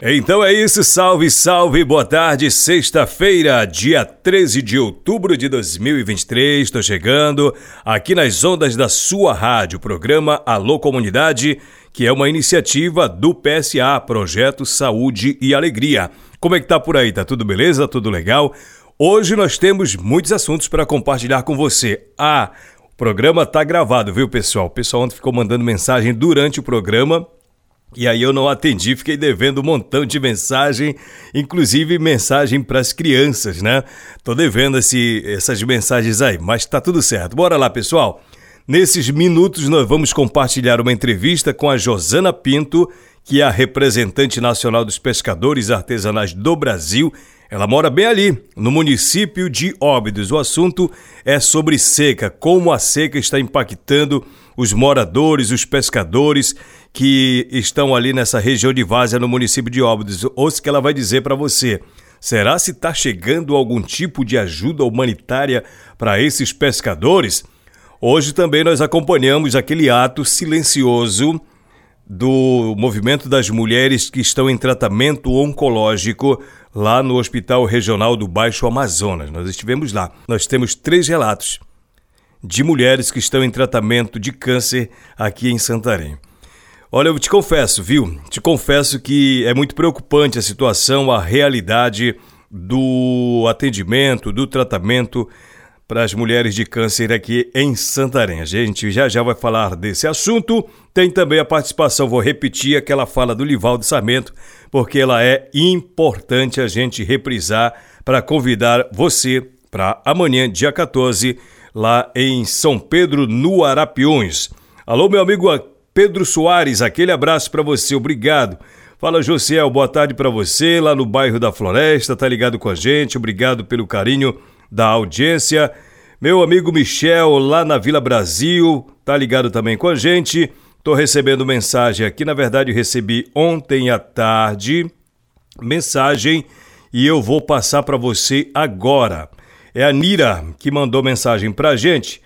Então é isso, salve, salve, boa tarde, sexta-feira, dia 13 de outubro de 2023, estou chegando aqui nas ondas da sua rádio, programa Alô Comunidade, que é uma iniciativa do PSA, Projeto Saúde e Alegria. Como é que tá por aí? Tá tudo beleza? Tudo legal? Hoje nós temos muitos assuntos para compartilhar com você. Ah, o programa tá gravado, viu, pessoal? O pessoal ontem ficou mandando mensagem durante o programa e aí eu não atendi, fiquei devendo um montão de mensagem, inclusive mensagem para as crianças, né? Tô devendo esse, essas mensagens aí, mas tá tudo certo. Bora lá, pessoal. Nesses minutos nós vamos compartilhar uma entrevista com a Josana Pinto, que é a representante nacional dos pescadores artesanais do Brasil. Ela mora bem ali, no município de Óbidos. O assunto é sobre seca, como a seca está impactando os moradores, os pescadores que estão ali nessa região de Várzea, no município de Óbidos. Ouça que ela vai dizer para você. Será se está chegando algum tipo de ajuda humanitária para esses pescadores? Hoje também nós acompanhamos aquele ato silencioso do movimento das mulheres que estão em tratamento oncológico lá no Hospital Regional do Baixo Amazonas. Nós estivemos lá. Nós temos três relatos de mulheres que estão em tratamento de câncer aqui em Santarém. Olha, eu te confesso, viu? Te confesso que é muito preocupante a situação, a realidade do atendimento, do tratamento para as mulheres de câncer aqui em Santarém. A gente já já vai falar desse assunto. Tem também a participação, vou repetir aquela fala do Livaldo Sarmento, porque ela é importante a gente reprisar para convidar você para amanhã, dia 14, lá em São Pedro, no Arapiões. Alô, meu amigo Pedro Soares, aquele abraço para você, obrigado. Fala Josiel, boa tarde para você, lá no bairro da Floresta, tá ligado com a gente, obrigado pelo carinho da audiência. Meu amigo Michel, lá na Vila Brasil, tá ligado também com a gente. Tô recebendo mensagem aqui, na verdade recebi ontem à tarde mensagem e eu vou passar para você agora. É a Nira que mandou mensagem pra gente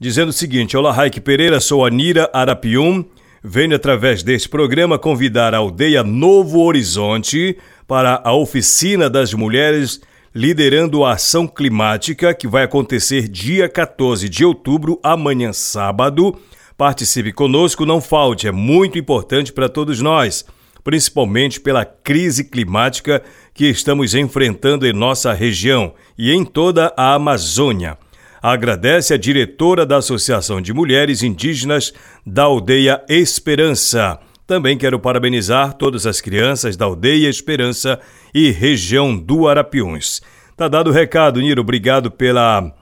dizendo o seguinte: Olá, Raik Pereira, sou a Nira Arapium. Venho através deste programa convidar a aldeia Novo Horizonte para a oficina das mulheres liderando a ação climática que vai acontecer dia 14 de outubro, amanhã sábado. Participe conosco, não falte, é muito importante para todos nós, principalmente pela crise climática que estamos enfrentando em nossa região e em toda a Amazônia agradece a diretora da Associação de Mulheres Indígenas da Aldeia Esperança. Também quero parabenizar todas as crianças da Aldeia Esperança e região do Arapiuns. Tá dado o recado, Niro. Obrigado pela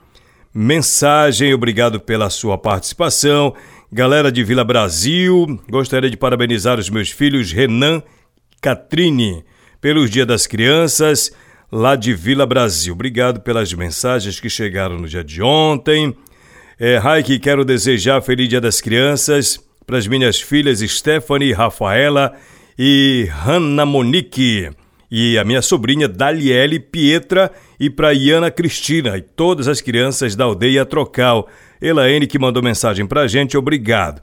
mensagem, obrigado pela sua participação. Galera de Vila Brasil, gostaria de parabenizar os meus filhos Renan Catrine pelos Dia das Crianças lá de Vila Brasil. Obrigado pelas mensagens que chegaram no dia de ontem. É, Raik, quero desejar Feliz Dia das Crianças para as minhas filhas Stephanie, Rafaela e Hanna Monique. E a minha sobrinha Daliele Pietra e para Iana Cristina e todas as crianças da aldeia Trocal. Elaine que mandou mensagem para gente, obrigado.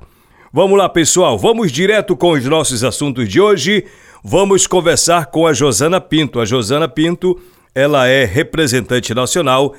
Vamos lá, pessoal, vamos direto com os nossos assuntos de hoje vamos conversar com a Josana Pinto. A Josana Pinto, ela é representante nacional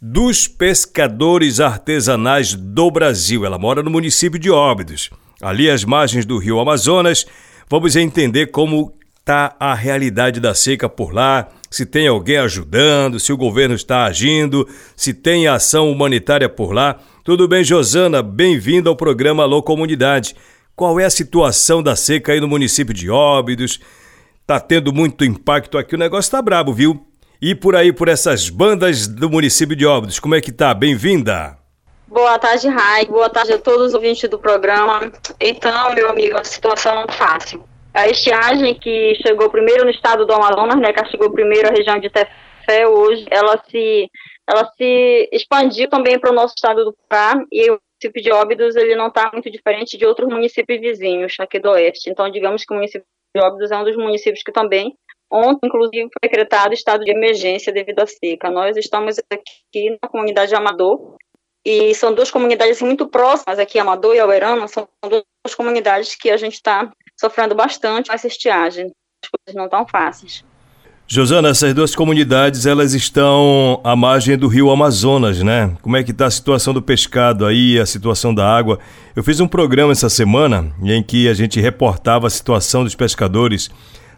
dos pescadores artesanais do Brasil. Ela mora no município de Óbidos, ali às margens do Rio Amazonas. Vamos entender como está a realidade da seca por lá, se tem alguém ajudando, se o governo está agindo, se tem ação humanitária por lá. Tudo bem, Josana? Bem-vindo ao programa Alô Comunidade. Qual é a situação da seca aí no município de Óbidos? tá tendo muito impacto aqui, o negócio tá brabo, viu? E por aí, por essas bandas do município de Óbidos, como é que tá? Bem-vinda! Boa tarde, Raik. Boa tarde a todos os ouvintes do programa. Então, meu amigo, a situação não é fácil. A estiagem que chegou primeiro no estado do Amazonas, né, que chegou primeiro a região de Tefé, hoje, ela se, ela se expandiu também para o nosso estado do Pará e o município de Óbidos ele não está muito diferente de outros municípios vizinhos aqui do oeste. Então, digamos que o município de Óbidos é um dos municípios que também Ontem, inclusive, foi decretado estado de emergência devido à seca. Nós estamos aqui na comunidade de Amador, e são duas comunidades muito próximas aqui, Amador e Auerana, são duas comunidades que a gente está sofrendo bastante com essa estiagem. As coisas não estão fáceis. Josana, essas duas comunidades, elas estão à margem do rio Amazonas, né? Como é que está a situação do pescado aí, a situação da água? Eu fiz um programa essa semana em que a gente reportava a situação dos pescadores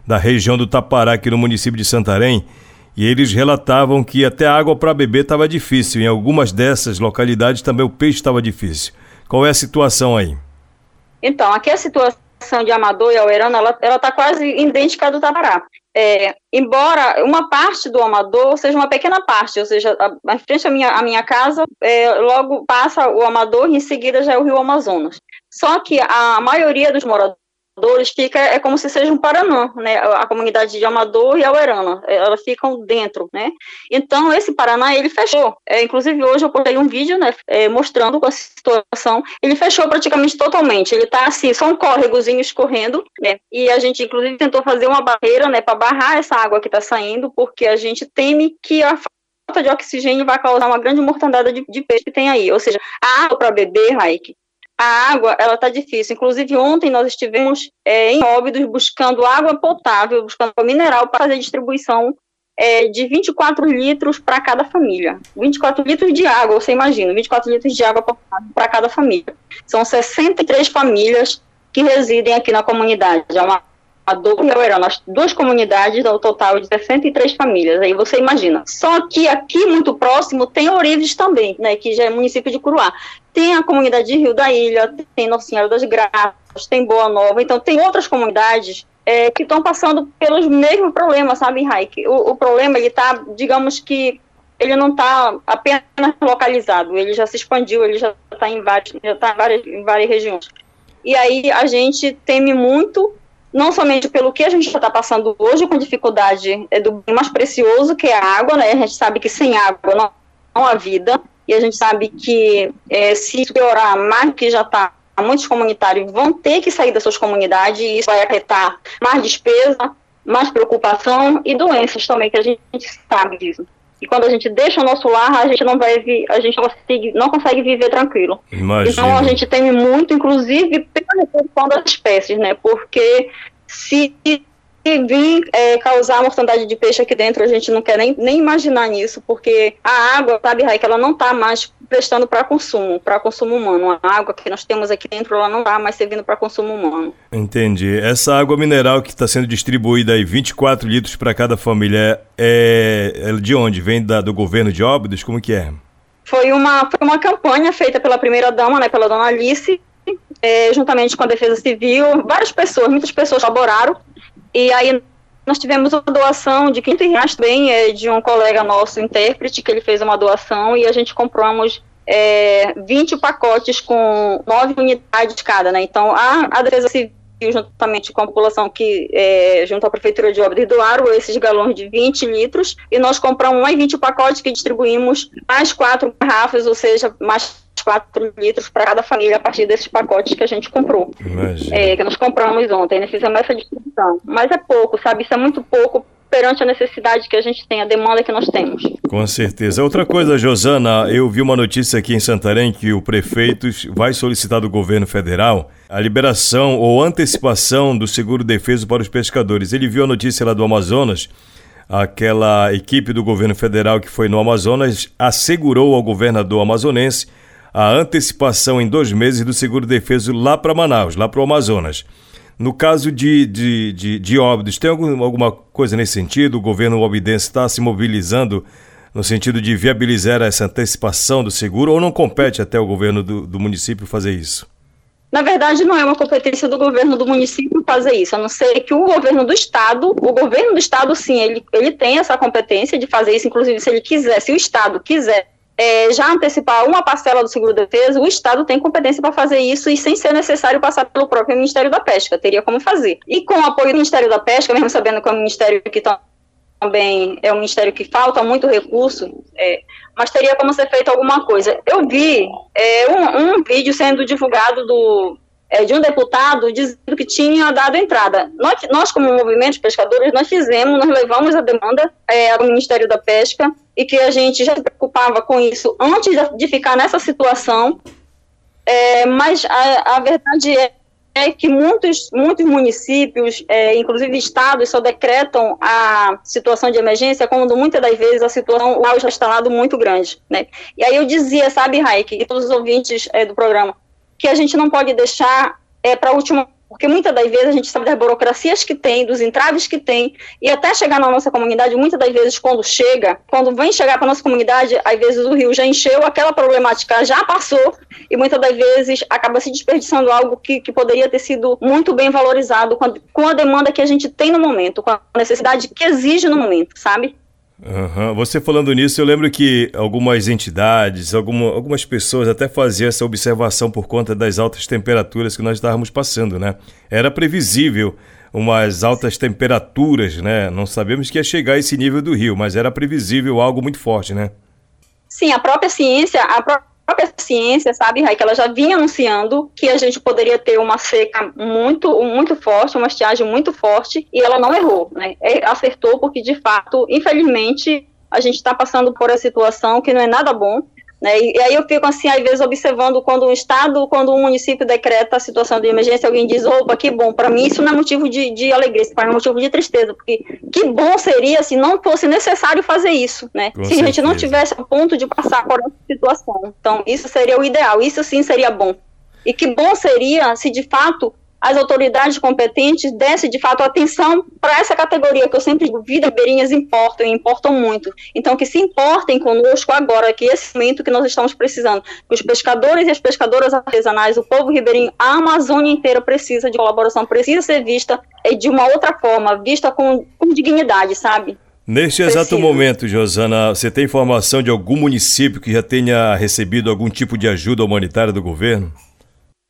da região do Tapará, aqui no município de Santarém, e eles relatavam que até a água para beber estava difícil. Em algumas dessas localidades também o peixe estava difícil. Qual é a situação aí? Então, aqui a situação de Amador e Alverana, ela está quase idêntica à do Tabará. É, embora uma parte do Amador seja uma pequena parte, ou seja, a, a frente à minha, à minha casa, é, logo passa o Amador e em seguida já é o Rio Amazonas. Só que a maioria dos moradores Dores fica é como se seja um Paranã, né? A comunidade de Amador e Auerana, é, elas ficam dentro, né? Então esse Paraná ele fechou. É, inclusive hoje eu postei um vídeo, né? É, mostrando a situação. Ele fechou praticamente totalmente. Ele tá assim, só um córregozinho escorrendo, né? E a gente inclusive tentou fazer uma barreira, né? Para barrar essa água que está saindo, porque a gente teme que a falta de oxigênio vai causar uma grande mortandade de, de peixe que tem aí. Ou seja, a água para beber, Raik, a água ela está difícil. Inclusive ontem nós estivemos é, em Óbidos buscando água potável, buscando mineral para fazer distribuição é, de 24 litros para cada família. 24 litros de água, você imagina, 24 litros de água para cada família. São 63 famílias que residem aqui na comunidade. É uma as duas comunidades, ao total de 63 famílias. Aí você imagina. Só que aqui, muito próximo, tem Orives também, né, que já é município de Curuá. Tem a comunidade de Rio da Ilha, tem Nossa Senhora das Graças, tem Boa Nova. Então, tem outras comunidades é, que estão passando pelos mesmos problemas, sabe, Raik? O, o problema, ele está, digamos que, ele não está apenas localizado, ele já se expandiu, ele já está em, vários, já tá em, várias, em várias regiões. E aí a gente teme muito não somente pelo que a gente está passando hoje com dificuldade é do bem mais precioso, que é a água, né? A gente sabe que sem água não, não há vida, e a gente sabe que é, se piorar mais que já está, muitos comunitários vão ter que sair das suas comunidades, e isso vai afetar mais despesa, mais preocupação e doenças também, que a gente sabe disso. E quando a gente deixa o nosso lar, a gente não vai a gente não consegue, não consegue viver tranquilo. Imagina. Então a gente teme muito, inclusive, pela reprodução das espécies, né? Porque se vir é, causar mortandade de peixe aqui dentro, a gente não quer nem, nem imaginar nisso, porque a água, sabe, Raik, ela não está mais prestando para consumo, para consumo humano. A água que nós temos aqui dentro, ela não está mais servindo para consumo humano. Entendi. Essa água mineral que está sendo distribuída aí, 24 litros para cada família, é, é, de onde? Vem da, do governo de Óbidos? Como que é? Foi uma, foi uma campanha feita pela primeira-dama, né, pela dona Alice, é, juntamente com a Defesa Civil, várias pessoas, muitas pessoas colaboraram, e aí nós tivemos uma doação de 500 reais também é, de um colega nosso, intérprete, que ele fez uma doação, e a gente compramos é, 20 pacotes com 9 unidades cada, né, então a, a Defesa Civil juntamente com a população que, é, junto à Prefeitura de Obras, doaram esses galões de 20 litros, e nós compramos mais 20 pacotes que distribuímos mais quatro garrafas, ou seja, mais 4 litros para cada família a partir desses pacotes que a gente comprou. É, que nós compramos ontem, nós fizemos essa distribuição. Mas é pouco, sabe? Isso é muito pouco perante a necessidade que a gente tem, a demanda que nós temos. Com certeza. Outra coisa, Josana, eu vi uma notícia aqui em Santarém que o prefeito vai solicitar do governo federal a liberação ou antecipação do seguro defeso para os pescadores. Ele viu a notícia lá do Amazonas aquela equipe do governo federal que foi no Amazonas assegurou ao governador amazonense a antecipação em dois meses do seguro defeso lá para Manaus, lá para o Amazonas. No caso de, de, de, de tem algum, alguma coisa nesse sentido? O governo obidense está se mobilizando no sentido de viabilizar essa antecipação do seguro ou não compete até o governo do, do município fazer isso? Na verdade, não é uma competência do governo do município fazer isso, a não ser que o governo do estado, o governo do estado, sim, ele, ele tem essa competência de fazer isso, inclusive se ele quiser, se o estado quiser é, já antecipar uma parcela do seguro-defesa, o Estado tem competência para fazer isso e sem ser necessário passar pelo próprio Ministério da Pesca, teria como fazer. E com o apoio do Ministério da Pesca, mesmo sabendo que é um ministério que também é um ministério que falta muito recurso, é, mas teria como ser feito alguma coisa. Eu vi é, um, um, vídeo sendo divulgado do, é, de um deputado dizendo que tinha dado entrada. Nós, nós, como movimento de pescadores, nós fizemos, nós levamos a demanda é, ao Ministério da Pesca e que a gente já se preocupava com isso antes de ficar nessa situação, é, mas a, a verdade é é que muitos, muitos municípios, é, inclusive estados, só decretam a situação de emergência quando muitas das vezes a situação já está instalado muito grande, né? E aí eu dizia, sabe, Raik, e todos os ouvintes é, do programa, que a gente não pode deixar é, para a última porque muitas das vezes a gente sabe das burocracias que tem, dos entraves que tem, e até chegar na nossa comunidade, muitas das vezes quando chega, quando vem chegar para nossa comunidade, às vezes o rio já encheu, aquela problemática já passou, e muitas das vezes acaba se desperdiçando algo que, que poderia ter sido muito bem valorizado com a, com a demanda que a gente tem no momento, com a necessidade que exige no momento, sabe? Uhum. Você falando nisso, eu lembro que algumas entidades, alguma, algumas pessoas até faziam essa observação por conta das altas temperaturas que nós estávamos passando, né? Era previsível umas altas temperaturas, né? Não sabemos que ia chegar a esse nível do rio, mas era previsível algo muito forte, né? Sim, a própria ciência, a própria própria ciência, sabe, que ela já vinha anunciando que a gente poderia ter uma seca muito, muito forte, uma estiagem muito forte, e ela não errou, né? É, acertou porque, de fato, infelizmente, a gente está passando por uma situação que não é nada bom, né? E, aí eu fico assim, às vezes, observando quando um estado, quando um município decreta a situação de emergência, alguém diz, opa, que bom. Para mim, isso não é motivo de, de alegria, isso é motivo de tristeza, porque que bom seria se não fosse necessário fazer isso, né? Com se certeza. a gente não tivesse a ponto de passar por essa situação. Então, isso seria o ideal, isso sim seria bom. E que bom seria se de fato as autoridades competentes dessem de fato atenção para essa categoria, que eu sempre digo, vidas ribeirinhas importam e importam muito. Então, que se importem conosco agora, que esse momento que nós estamos precisando, que os pescadores e as pescadoras artesanais, o povo ribeirinho, a Amazônia inteira precisa de colaboração, precisa ser vista de uma outra forma, vista com, com dignidade, sabe? Neste exato momento, Josana, você tem informação de algum município que já tenha recebido algum tipo de ajuda humanitária do governo?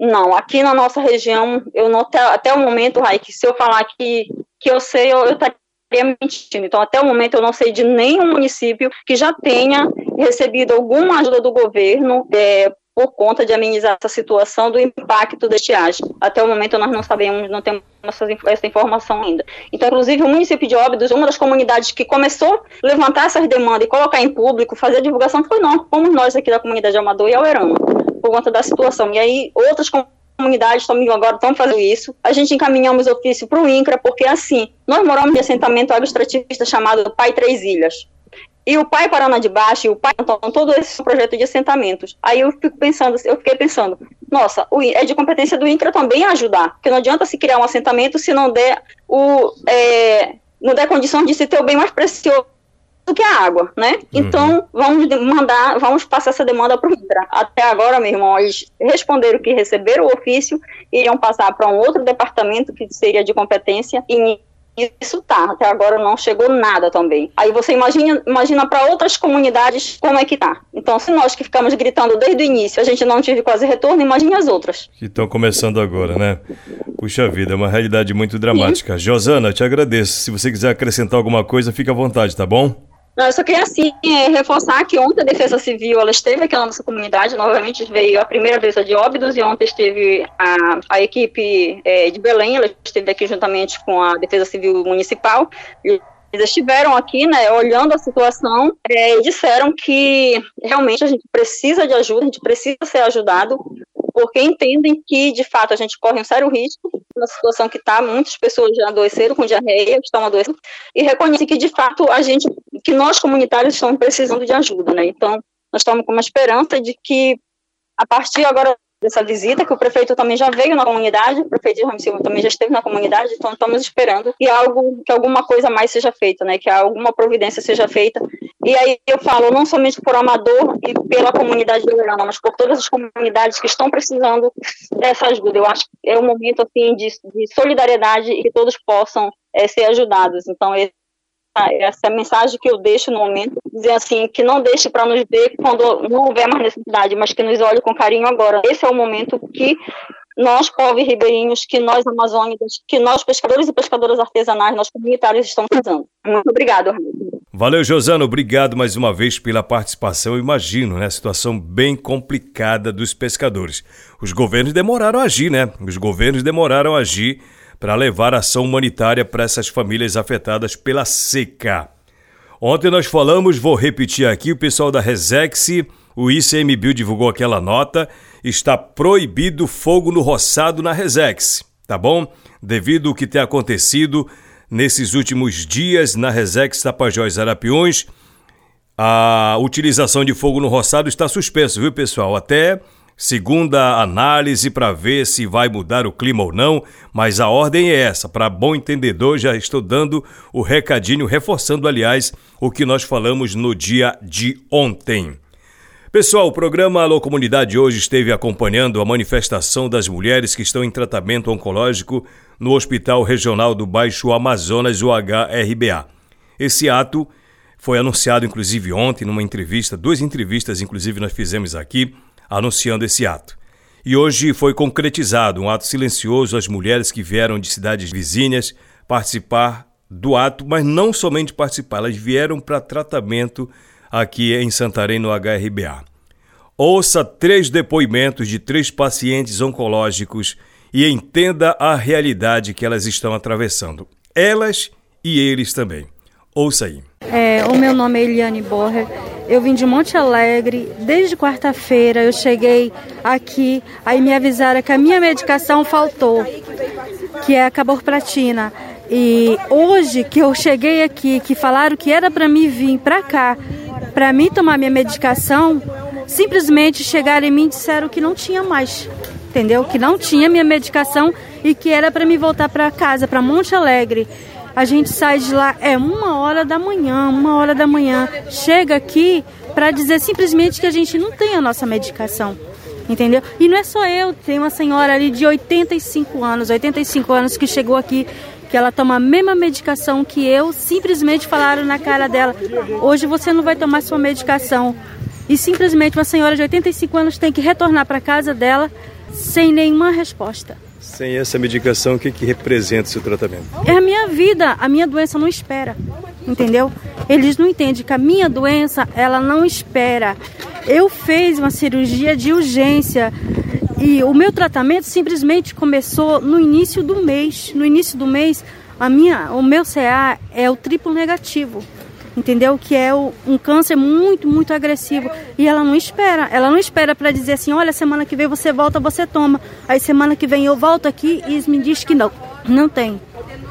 Não, aqui na nossa região, eu não até, até o momento, Raik, se eu falar que, que eu sei, eu, estaria mentindo. Então, até o momento, eu não sei de nenhum município que já tenha recebido alguma ajuda do governo é, por conta de amenizar essa situação do impacto da estiagem. Até o momento, nós não sabemos, não temos essa, informação ainda. Então, inclusive, o município de Óbidos, uma das comunidades que começou a levantar essas demandas e colocar em público, fazer a divulgação, foi nós, como nós aqui da comunidade de Amador e Alverama por conta da situação. E aí, outras comunidades também agora estão fazendo isso. A gente encaminhamos ofício para o INCRA, porque assim, nós moramos em assentamento agroextrativista chamado Pai Três Ilhas. E o Pai Paraná de Baixo e o Pai então, todo esse projeto de assentamentos. Aí eu fico pensando, eu fiquei pensando, nossa, é de competência do INCRA também ajudar, porque não adianta se criar um assentamento se não der o é, não der condição de se ter o bem mais precioso do que a água, né? Uhum. Então, vamos mandar, vamos passar essa demanda para o INCRA. Até agora, meu irmão, eles responderam que receberam o ofício, iriam passar para um outro departamento que seria de competência e isso tá, até agora não chegou nada também. Aí você imagina, imagina para outras comunidades como é que tá. Então, se nós que ficamos gritando desde o início, a gente não tive quase retorno, imagine as outras. Que estão começando agora, né? Puxa vida, é uma realidade muito dramática. Sim. Josana, te agradeço. Se você quiser acrescentar alguma coisa, fique à vontade, tá bom? Não, eu só queria assim é, reforçar que ontem a Defesa Civil ela esteve aqui na nossa comunidade, novamente veio a primeira vez a de Óbidos e ontem esteve a, a equipe é, de Belém, ela esteve aqui juntamente com a Defesa Civil Municipal. Eles estiveram aqui, né, olhando a situação é, e disseram que realmente a gente precisa de ajuda, a gente precisa ser ajudado, porque entendem que, de fato, a gente corre um sério risco na situação que está, muitas pessoas já adoeceram com diarreia, estão adoecendo, e reconhecem que, de fato, a gente, que nós comunitários estamos precisando de ajuda, né? Então, nós estamos com uma esperança de que, a partir agora dessa visita, que o prefeito também já veio na comunidade, o prefeito de Ramos Silva também já esteve na comunidade, então estamos esperando que algo, que alguma coisa mais seja feita, né? Que alguma providência seja feita E aí eu falo não somente por Amador e pela comunidade de Uberlândia, mas por todas as comunidades que estão precisando dessa ajuda. Eu acho que é um momento assim de, de solidariedade e que todos possam é, ser ajudados. Então essa é a mensagem que eu deixo no momento, dizer assim, que não deixe para nos ver quando não houver mais necessidade, mas que nos olhe com carinho agora. Esse é o momento que nós, povos ribeirinhos, que nós, amazônicos, que nós, pescadores e pescadoras artesanais, nós comunitários, estamos fazendo. Muito obrigado, Valeu, Josano. Obrigado mais uma vez pela participação. imagino, né? Situação bem complicada dos pescadores. Os governos demoraram a agir, né? Os governos demoraram a agir para levar ação humanitária para essas famílias afetadas pela seca. Ontem nós falamos, vou repetir aqui, o pessoal da Resex, o ICMBio divulgou aquela nota está proibido fogo no roçado na Resex, tá bom? Devido ao que tem acontecido nesses últimos dias na Resex Tapajós Arapiões, a utilização de fogo no roçado está suspenso, viu, pessoal? Até segunda análise para ver se vai mudar o clima ou não, mas a ordem é essa. Para bom entendedor, já estou dando o recadinho, reforçando, aliás, o que nós falamos no dia de ontem. Pessoal, o programa Alô Comunidade hoje esteve acompanhando a manifestação das mulheres que estão em tratamento oncológico no Hospital Regional do Baixo Amazonas, o HRBA. Esse ato foi anunciado inclusive ontem numa entrevista, duas entrevistas inclusive nós fizemos aqui, anunciando esse ato. E hoje foi concretizado um ato silencioso às mulheres que vieram de cidades vizinhas participar do ato, mas não somente participar, elas vieram para tratamento aqui em Santarém, no HRBA. Ouça três depoimentos de três pacientes oncológicos e entenda a realidade que elas estão atravessando. Elas e eles também. Ouça aí. É, o meu nome é Eliane Borger. Eu vim de Monte Alegre. Desde quarta-feira eu cheguei aqui. Aí me avisaram que a minha medicação faltou, que é a caborpratina. E hoje que eu cheguei aqui, que falaram que era para mim vir para cá, para mim tomar minha medicação, simplesmente chegaram em mim e disseram que não tinha mais, entendeu? Que não tinha minha medicação e que era para me voltar para casa, para Monte Alegre. A gente sai de lá, é uma hora da manhã, uma hora da manhã. Chega aqui para dizer simplesmente que a gente não tem a nossa medicação. Entendeu? E não é só eu, tem uma senhora ali de 85 anos, 85 anos que chegou aqui que ela toma a mesma medicação que eu, simplesmente falaram na cara dela: hoje você não vai tomar sua medicação. E simplesmente uma senhora de 85 anos tem que retornar para casa dela sem nenhuma resposta. Sem essa medicação, o que, que representa seu tratamento? É a minha vida, a minha doença não espera, entendeu? Eles não entendem que a minha doença, ela não espera. Eu fiz uma cirurgia de urgência e o meu tratamento simplesmente começou no início do mês. No início do mês, a minha, o meu CA é o triplo negativo. Entendeu? Que é o, um câncer muito, muito agressivo. E ela não espera. Ela não espera para dizer assim: olha, semana que vem você volta, você toma. Aí semana que vem eu volto aqui e me diz que não. Não tem.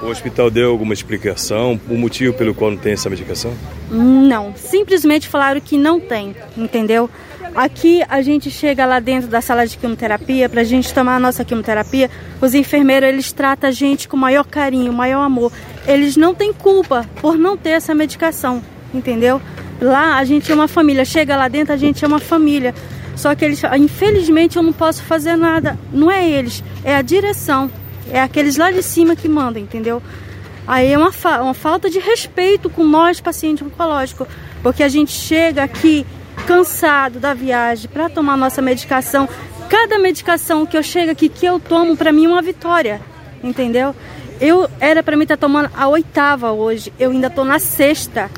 O hospital deu alguma explicação, o motivo pelo qual não tem essa medicação? Não, simplesmente falaram que não tem, entendeu? Aqui a gente chega lá dentro da sala de quimioterapia para a gente tomar a nossa quimioterapia. Os enfermeiros eles tratam a gente com maior carinho, maior amor. Eles não têm culpa por não ter essa medicação, entendeu? Lá a gente é uma família. Chega lá dentro a gente é uma família. Só que eles, infelizmente, eu não posso fazer nada. Não é eles, é a direção, é aqueles lá de cima que mandam, entendeu? Aí é uma, fa uma falta de respeito com nós, pacientes oncológicos, porque a gente chega aqui cansado da viagem para tomar nossa medicação. Cada medicação que eu chego aqui, que eu tomo, para mim é uma vitória, entendeu? Eu era para mim estar tá tomando a oitava hoje, eu ainda tô na sexta,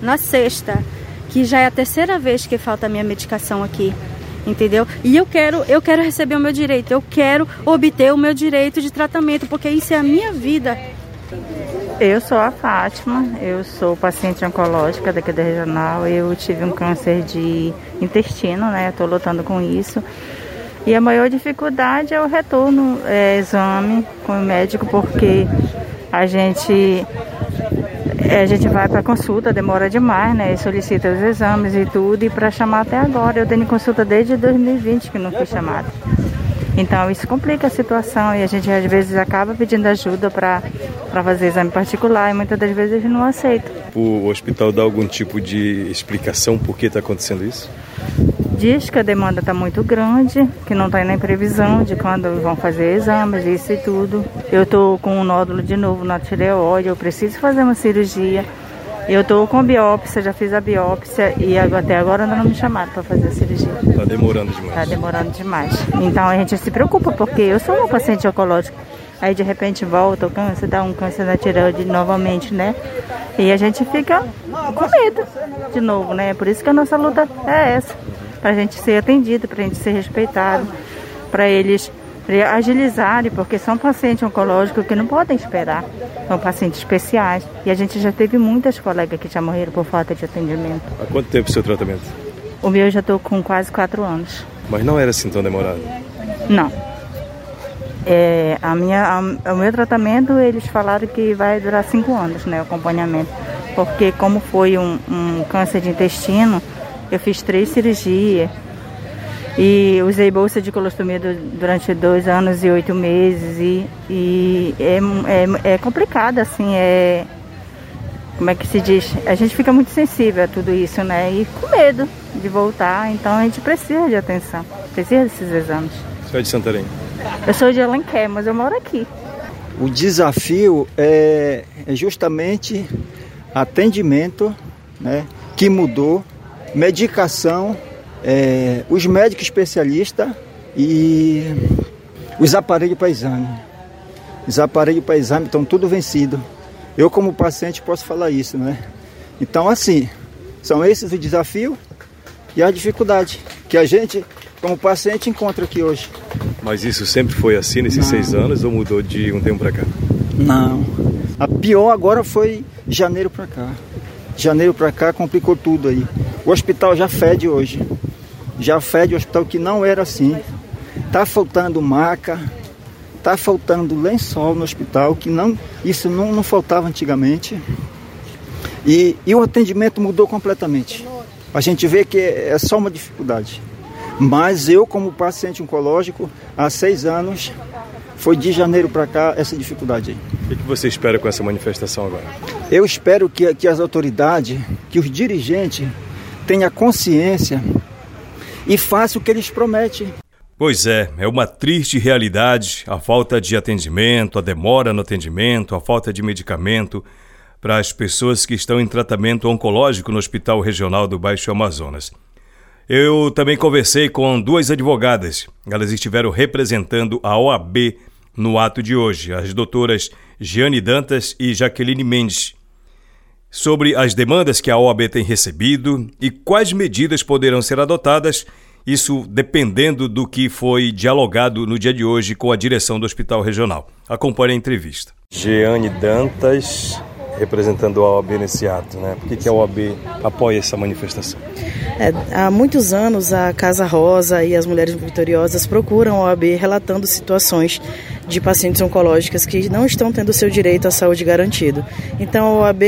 na sexta, que já é a terceira vez que falta a minha medicação aqui, entendeu? E eu quero, eu quero receber o meu direito, eu quero obter o meu direito de tratamento, porque isso é a minha vida. Eu sou a Fátima, eu sou paciente oncológica daqui da regional. Eu tive um câncer de intestino, né? Estou lutando com isso. E a maior dificuldade é o retorno, é, exame com o médico, porque a gente a gente vai para consulta, demora demais, né? Solicita os exames e tudo, e para chamar até agora. Eu tenho consulta desde 2020 que não fui chamada. Então isso complica a situação e a gente às vezes acaba pedindo ajuda para fazer exame particular e muitas das vezes não aceitam. O hospital dá algum tipo de explicação por que está acontecendo isso? Diz que a demanda está muito grande, que não tem nem previsão de quando vão fazer exames, isso e tudo. Eu estou com um nódulo de novo na tireoide, eu preciso fazer uma cirurgia. Eu estou com biópsia, já fiz a biópsia e até agora ainda não me chamaram para fazer a cirurgia. Está demorando demais. Está demorando demais. Então a gente se preocupa, porque eu sou uma paciente oncológica. Aí de repente volta o câncer, dá um câncer na tireoide novamente, né? E a gente fica com medo de novo, né? Por isso que a nossa luta é essa para a gente ser atendido, para a gente ser respeitado, para eles agilizarem, porque são pacientes oncológicos que não podem esperar, são pacientes especiais. E a gente já teve muitas colegas que já morreram por falta de atendimento. Há quanto tempo o seu tratamento? O meu já estou com quase quatro anos. Mas não era assim tão demorado? Não. É, a minha, a, o meu tratamento, eles falaram que vai durar cinco anos, né, o acompanhamento. Porque como foi um, um câncer de intestino, eu fiz três cirurgias e usei bolsa de colostomia durante dois anos e oito meses e, e é, é, é complicado assim, é como é que se diz? A gente fica muito sensível a tudo isso, né? E com medo de voltar, então a gente precisa de atenção, precisa desses exames. Você é de Santarém? Eu sou de Alenquer, mas eu moro aqui. O desafio é, é justamente atendimento, né? Que mudou medicação, é, os médicos especialistas e os aparelhos para exame. Os aparelhos para exame estão tudo vencidos. Eu como paciente posso falar isso, né? Então assim, são esses os desafios e a dificuldade que a gente, como paciente, encontra aqui hoje. Mas isso sempre foi assim nesses Não. seis anos ou mudou de um tempo para cá? Não. A pior agora foi janeiro para cá. Janeiro para cá complicou tudo aí. O hospital já fede hoje. Já fede o hospital que não era assim. Tá faltando maca, tá faltando lençol no hospital, que não, isso não, não faltava antigamente. E, e o atendimento mudou completamente. A gente vê que é só uma dificuldade. Mas eu, como paciente oncológico, há seis anos, foi de janeiro para cá essa dificuldade aí. O que você espera com essa manifestação agora? Eu espero que, que as autoridades, que os dirigentes tenha consciência e faça o que eles prometem. Pois é, é uma triste realidade a falta de atendimento, a demora no atendimento, a falta de medicamento para as pessoas que estão em tratamento oncológico no Hospital Regional do Baixo Amazonas. Eu também conversei com duas advogadas. Elas estiveram representando a OAB no ato de hoje, as doutoras Giane Dantas e Jaqueline Mendes sobre as demandas que a OAB tem recebido e quais medidas poderão ser adotadas, isso dependendo do que foi dialogado no dia de hoje com a direção do Hospital Regional. Acompanhe a entrevista. Jeane Dantas, representando a OAB nesse ato, né? Por que, que a OAB apoia essa manifestação? É, há muitos anos a Casa Rosa e as Mulheres Vitoriosas procuram a OAB relatando situações de pacientes oncológicas que não estão tendo seu direito à saúde garantido. Então a OAB,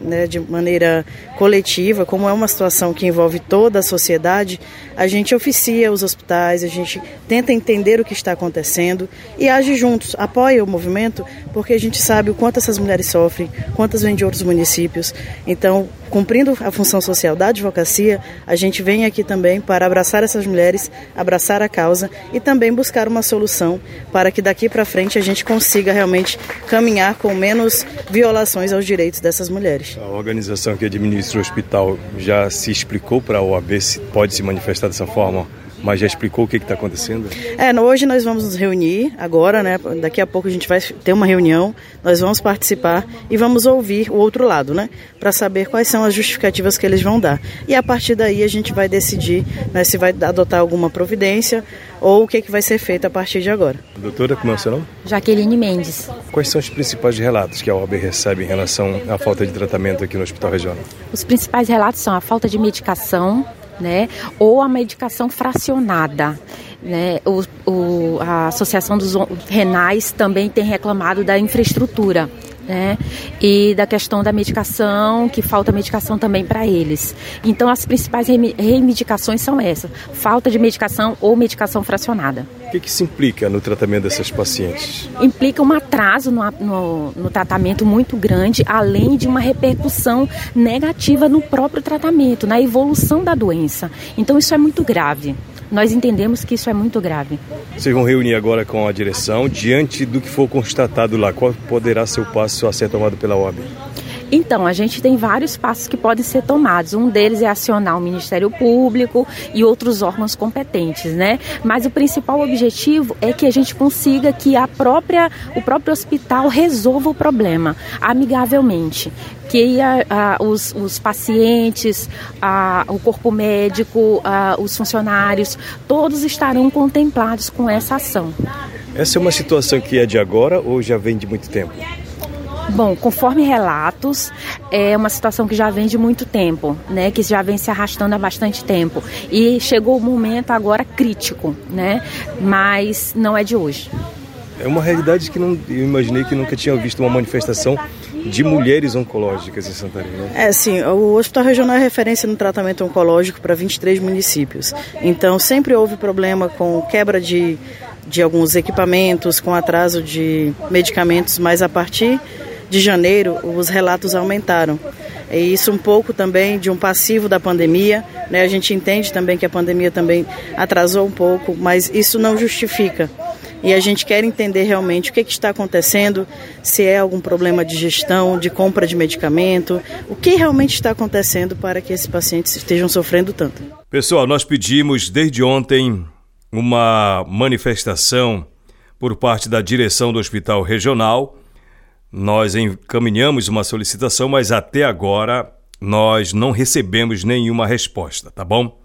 né, de maneira coletiva, como é uma situação que envolve toda a sociedade, a gente oficia os hospitais, a gente tenta entender o que está acontecendo e age juntos, apoia o movimento, porque a gente sabe o quanto essas mulheres sofrem, quantas vêm de outros municípios. Então, cumprindo a função social da advocacia, a gente vem aqui também para abraçar essas mulheres, abraçar a causa e também buscar uma solução para que daqui para frente a gente consiga realmente caminhar com menos violações aos direitos dessas mulheres. A organização que administra o hospital já se explicou para a OAB se pode se manifestar dessa forma? Mas já explicou o que está acontecendo? É, hoje nós vamos nos reunir, agora, né? Daqui a pouco a gente vai ter uma reunião, nós vamos participar e vamos ouvir o outro lado, né? Para saber quais são as justificativas que eles vão dar. E a partir daí a gente vai decidir né, se vai adotar alguma providência ou o que, que vai ser feito a partir de agora. Doutora, como é o seu nome? Jaqueline Mendes. Quais são os principais relatos que a OAB recebe em relação à falta de tratamento aqui no Hospital Regional? Os principais relatos são a falta de medicação, né? Ou a medicação fracionada. Né? O, o, a Associação dos Renais também tem reclamado da infraestrutura. Né? E da questão da medicação, que falta medicação também para eles. Então, as principais reivindicações são essas: falta de medicação ou medicação fracionada. O que, que se implica no tratamento dessas pacientes? Implica um atraso no, no, no tratamento muito grande, além de uma repercussão negativa no próprio tratamento, na evolução da doença. Então, isso é muito grave. Nós entendemos que isso é muito grave. Vocês vão reunir agora com a direção. Diante do que for constatado lá, qual poderá ser o passo a ser tomado pela OAB? Então, a gente tem vários passos que podem ser tomados. Um deles é acionar o Ministério Público e outros órgãos competentes, né? Mas o principal objetivo é que a gente consiga que a própria, o próprio hospital resolva o problema amigavelmente que os, os, pacientes, o corpo médico, os funcionários, todos estarão contemplados com essa ação. Essa é uma situação que é de agora ou já vem de muito tempo? Bom, conforme relatos, é uma situação que já vem de muito tempo, né? Que já vem se arrastando há bastante tempo. E chegou o momento agora crítico, né? Mas não é de hoje. É uma realidade que não, eu imaginei que nunca tinha visto uma manifestação de mulheres oncológicas em Santarém. Né? É, sim. O Hospital Regional é referência no tratamento oncológico para 23 municípios. Então, sempre houve problema com quebra de, de alguns equipamentos, com atraso de medicamentos, mas a partir de janeiro os relatos aumentaram. E isso um pouco também de um passivo da pandemia, né? A gente entende também que a pandemia também atrasou um pouco, mas isso não justifica. E a gente quer entender realmente o que, que está acontecendo, se é algum problema de gestão, de compra de medicamento, o que realmente está acontecendo para que esses pacientes estejam sofrendo tanto. Pessoal, nós pedimos desde ontem uma manifestação por parte da direção do Hospital Regional nós encaminhamos uma solicitação, mas até agora nós não recebemos nenhuma resposta, tá bom?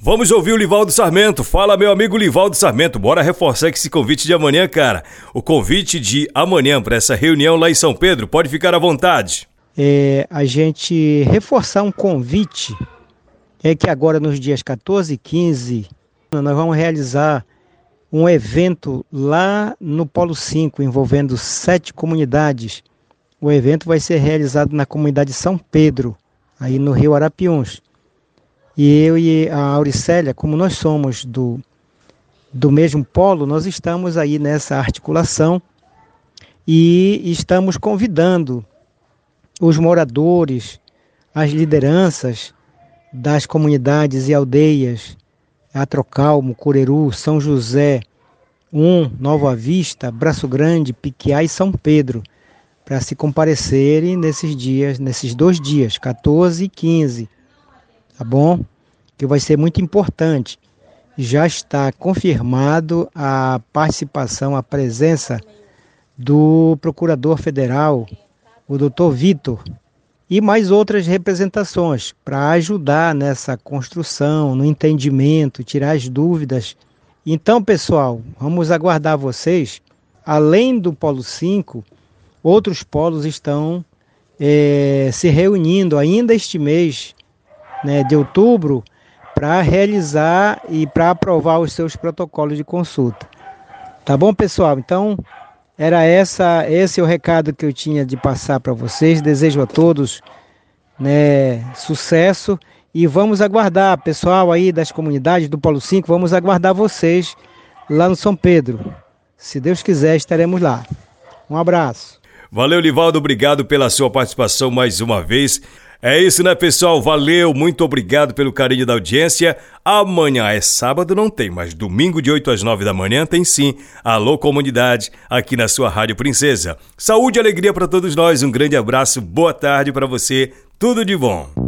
Vamos ouvir o Livaldo Sarmento. Fala, meu amigo Livaldo Sarmento. Bora reforçar esse convite de amanhã, cara. O convite de amanhã para essa reunião lá em São Pedro. Pode ficar à vontade. É, a gente reforçar um convite é que agora nos dias 14 e 15 nós vamos realizar um evento lá no Polo 5, envolvendo sete comunidades. O evento vai ser realizado na comunidade São Pedro, aí no Rio Arapiuns. E eu e a Auricélia, como nós somos do, do mesmo polo, nós estamos aí nessa articulação e estamos convidando os moradores, as lideranças das comunidades e aldeias Atrocalmo, Cureru, São José, um, Nova Vista, Braço Grande, Piquiá e São Pedro, para se comparecerem nesses dias, nesses dois dias, 14 e 15, tá bom? Que vai ser muito importante. Já está confirmado a participação, a presença do Procurador Federal, o doutor Vitor, e mais outras representações para ajudar nessa construção, no entendimento, tirar as dúvidas. Então, pessoal, vamos aguardar vocês. Além do Polo 5, outros polos estão é, se reunindo ainda este mês né, de outubro para realizar e para aprovar os seus protocolos de consulta. Tá bom, pessoal? Então, era essa, esse é o recado que eu tinha de passar para vocês. Desejo a todos né, sucesso e vamos aguardar, pessoal aí das comunidades do Polo 5, vamos aguardar vocês lá no São Pedro. Se Deus quiser, estaremos lá. Um abraço. Valeu, Livaldo, obrigado pela sua participação mais uma vez. É isso, né, pessoal? Valeu, muito obrigado pelo carinho da audiência. Amanhã é sábado, não tem, mas domingo de 8 às 9 da manhã tem sim. Alô, comunidade, aqui na sua Rádio Princesa. Saúde e alegria para todos nós. Um grande abraço, boa tarde para você. Tudo de bom.